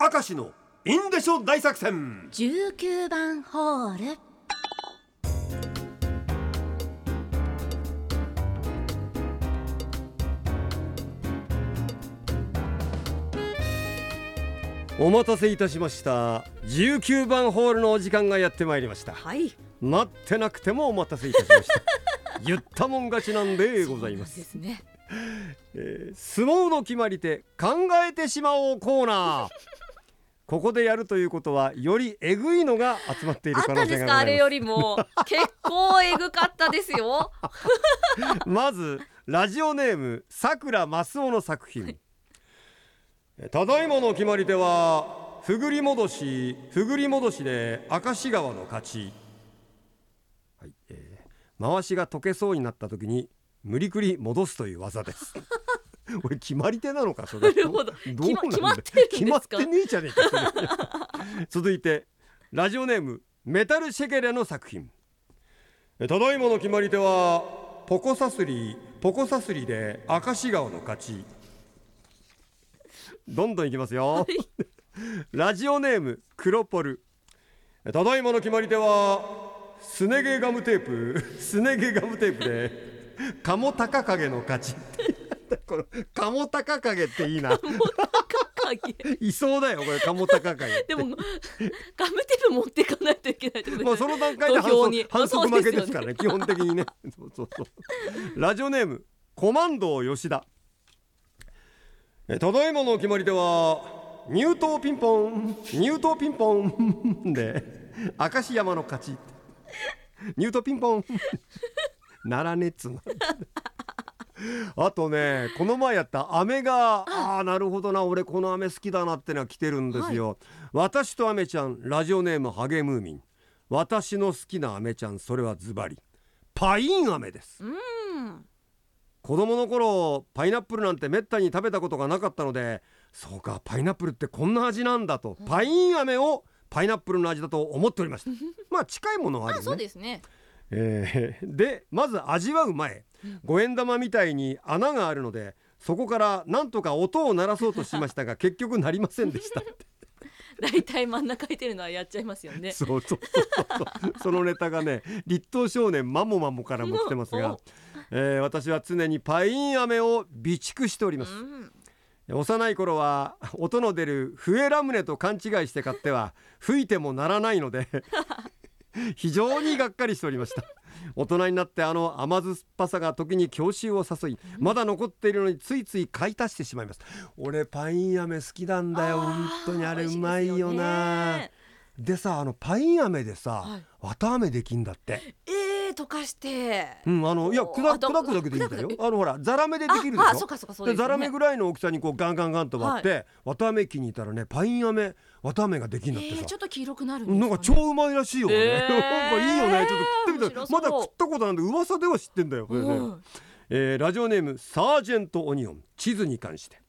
明石のインデショ大作戦。19番ホール。お待たせいたしました。19番ホールのお時間がやってまいりました。はい。待ってなくてもお待たせいたしました。言ったもん勝ちなんでございます。ですね。えー相撲の決まり手考えてしまおうコーナーここでやるということはよりえぐいのが集まっている可能性です。かあれよりも。結構えぐかったですよ。す まずラジオネームさくらマスオの作品。えただいまの決まり手はふぐり戻しふぐり戻しで明石川の勝ち、はいえー回しが解けそうになった時に無理くり戻すという技です 俺決まり手なのかそれなるほど。う決まなんだ決まってるん決まってねえじゃねえかそれ。続いてラジオネームメタルシェケレの作品。えただいまの決まり手はポコサスリポコサスリで明石川の勝ち。どんどんいきますよ、ラジオネームクロポル。えただいまの決まり手はスネゲガムテープスネゲガムテープで鴨高影の勝ちこの鴨高影っていいな。影。いそうだよこれ鴨高影でもガムテープ持っていかないといけないってことまあですね。その段階で反則反則負けですからね基本的にね。そうそうそう。ラジオネームコマンド吉田。えただいまの決まりでは入刀ピンポン入刀ピンポンで明石山の勝ち。入刀ピンポン。ならねっつうの あとねこの前やった飴がああーなるほどな俺この飴好きだなってのは来てるんですよ、私と飴ちゃんラジオネームハゲムーミン。私の好きな飴ちゃんそれはズバリパイン飴です。うん。子供の頃パイナップルなんてめったに食べたことがなかったのでそうかパイナップルってこんな味なんだと、パイン飴をパイナップルの味だと思っておりました。まあ近いものはあるよね。あそうですねえーでまず味わう前五円玉みたいに穴があるのでそこからなんとか音を鳴らそうとしましたが 結局鳴りませんでした。大体真ん中空いてるのはやっちゃいますよね。そうそうそうそう。そのネタがね立東少年マモマモからも来てますがお、えー私は常にパイン飴を備蓄しております。うん。幼い頃は音の出る笛ラムネと勘違いして買っては吹いても鳴らないので非常にがっかりしておりました。大人になってあの甘酸っぱさが時に郷愁を誘いまだ残っているのについつい買い足してしまいます。俺パイン飴好きなんだよ。本当にあれうまいよな。ね。でさあのパイン飴でさ、はい。綿飴できんだって。えー、溶かして。うんあのいやお砕あと砕くだけでいいんだよ。あのほらザラメでできるでしょ？ああそうかそうかそうでね。でザラメぐらいの大きさにこうガンガンガンと割って、綿飴機にいたらねパイン飴綿飴ができんだってさ、えー、ちょっと黄色くなるなんか超うまいらしいよね、えー。なんかいいよね。ちょっと食ってみたい。面白そう。まだ食ったことなんで噂では知ってんだよ、これね。うん。えーラジオネームサージェントオニオン地図に関して。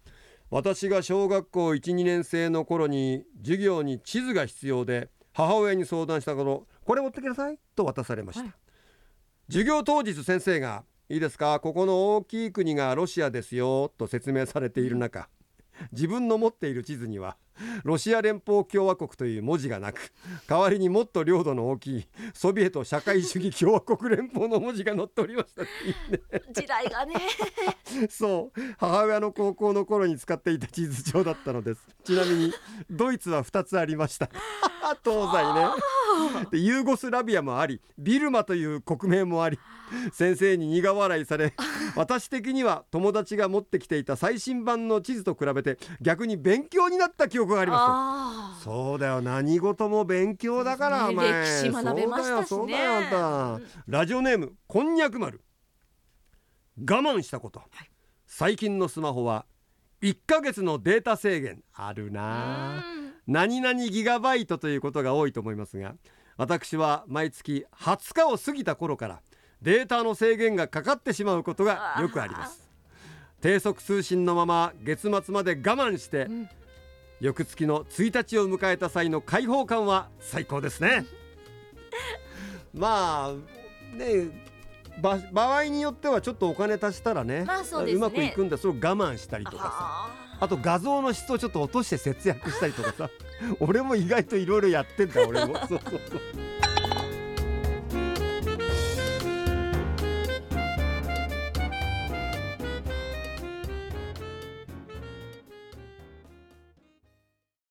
私が小学校12年生の頃に授業に地図が必要で母親に相談した頃これ持ってきなさいと渡されました、はい授業当日先生がいいですかここの大きい国がロシアですよと説明されている中自分の持っている地図には ロシア連邦共和国という文字がなく代わりにもっと領土の大きいソビエト社会主義共和国連邦の文字が載っておりました 時代がね。そう。母親の高校の頃に使っていた地図帳だったのです。ちなみにドイツは2つありました。東西ね。でユーゴスラビアもありビルマという国名もあり先生に苦笑いされ私的には友達が持ってきていた最新版の地図と比べて逆に勉強になった記憶があります。あそうだよ。何事も勉強だから、ね。歴史学べましたしね。そうだよそうだよあんた。ラジオネームこんにゃく丸。我慢したこと、最近のスマホは1ヶ月のデータ制限。あるな。何々ギガバイトということが多いと思いますが私は毎月20日を過ぎた頃からデータの制限がかかってしまうことがよくあります。低速通信のまま月末まで我慢して、ん翌月の1日を迎えた際の解放感は最高ですね。まあねば場合によってはちょっとお金足したらね,、まあそうね。まくいくんでそれを我慢したりとかさ。ああと画像の質をちょっと落として節約したりとかさ。俺も意外といろいろやってんだ俺も。そうそうそう